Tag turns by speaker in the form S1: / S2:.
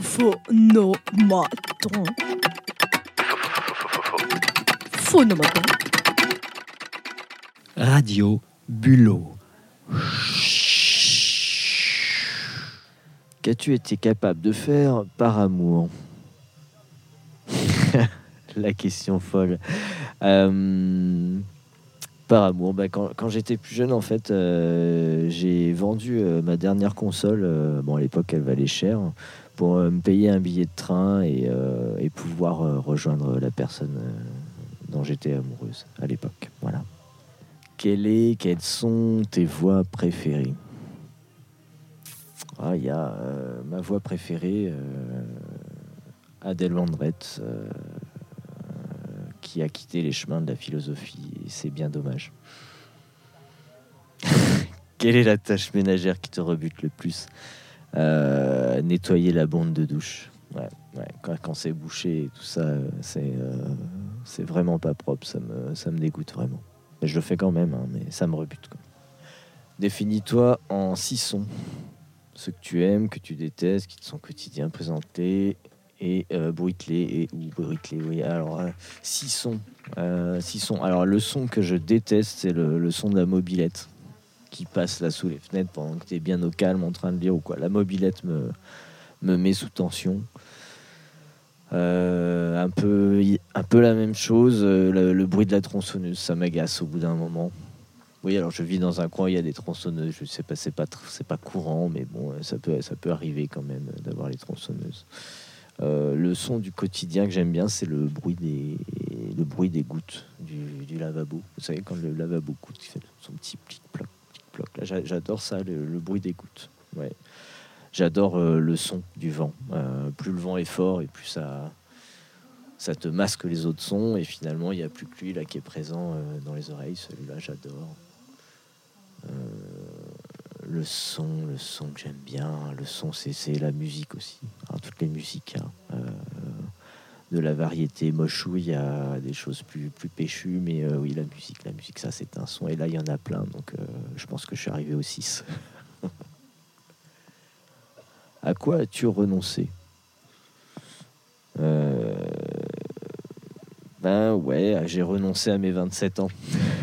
S1: Phonomaton. Phonomaton.
S2: Radio Bulot.
S3: Qu'as-tu été capable de faire par amour? La question folle. Euh, par amour, bah, quand, j'étais plus jeune, en fait, euh, j'ai vendu euh, ma dernière console. euh, bon, à l'époque, elle valait cher pour euh, me payer un billet de train et, pouvoir rejoindre la personne dont j'étais amoureuse à l'époque. Voilà. Quelle est, quelles sont tes voix préférées? Ah, il y a ma voix préférée, Adèle Vendrette, euh, qui a quitté les chemins de la philosophie. et C'est bien dommage. Quelle est la tâche ménagère qui te rebute le plus? Euh, Nettoyer la bonde de douche. Ouais. Quand, c'est bouché et tout ça, euh, c'est euh, c'est vraiment pas propre. Ça me, dégoûte vraiment. Je le fais quand même, hein, mais ça me rebute. Définis-toi en six sons. Ceux que tu aimes, que tu détestes, qui te sont quotidiens présentés et euh, et ou bruite-les. Oui, alors euh, six sons. Euh, sons. Alors le son que je déteste, c'est le, son de la mobilette qui passe là sous les fenêtres pendant que tu es bien au calme en train de lire ou quoi. La mobilette me, me met sous tension. Euh, un, peu, un peu la même chose, euh, le, le bruit de la tronçonneuse, ça m'agace au bout d'un moment. Oui, alors je vis dans un coin, il y a des tronçonneuses, je sais pas, c'est pas, c'est pas courant, mais bon, ça peut, ça peut arriver quand même d'avoir les tronçonneuses. Euh, le son du quotidien que j'aime bien, c'est le bruit des, le bruit des gouttes du, lavabo. Vous savez, quand le lavabo coûte, il fait son petit. Là, j'a- j'adore ça, le, bruit des gouttes. Ouais. J'adore euh, le son du vent. Euh, plus le vent est fort et plus ça, ça te masque les autres sons. Et finalement, il n'y a plus que lui là qui est présent dans les oreilles. Celui-là, j'adore. Le son, le son que j'aime bien. Le son, c'est la musique aussi. Alors, toutes les musiques. hein. Euh, de la variété mochou, il y a des choses plus, plus péchues, mais euh, oui, la musique, la musique, ça c'est un son. Et là, il y en a plein, donc euh, je pense que je suis arrivé au 6. à quoi as-tu renoncé? Ben ouais, j'ai renoncé à mes 27 ans.